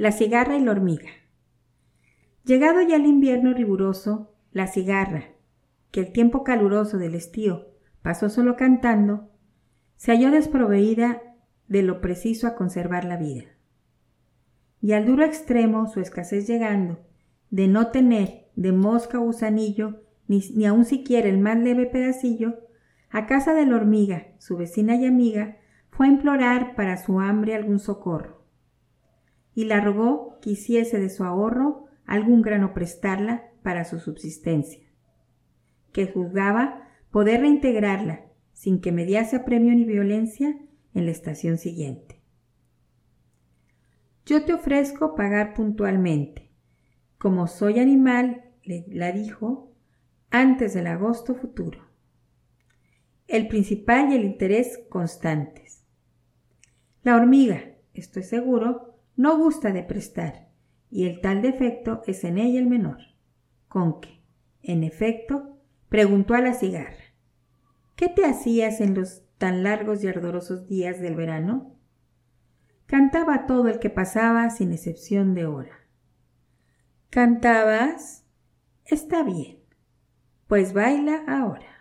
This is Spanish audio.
La cigarra y la hormiga. Llegado ya el invierno riguroso, la cigarra, que el tiempo caluroso del estío pasó solo cantando, se halló desproveída de lo preciso a conservar la vida. Y al duro extremo, su escasez llegando, de no tener de mosca o gusanillo, ni, ni aun siquiera el más leve pedacillo, a casa de la hormiga, su vecina y amiga, fue a implorar para su hambre algún socorro. Y la rogó que hiciese de su ahorro algún grano prestarla para su subsistencia, que juzgaba poder reintegrarla sin que mediase apremio ni violencia en la estación siguiente. Yo te ofrezco pagar puntualmente. Como soy animal, le, la dijo, antes del agosto futuro. El principal y el interés constantes. La hormiga, estoy seguro, no gusta de prestar, y el tal defecto es en ella el menor. Con que, en efecto, preguntó a la cigarra, ¿qué te hacías en los tan largos y ardorosos días del verano? Cantaba todo el que pasaba sin excepción de hora. ¿Cantabas? Está bien, pues baila ahora.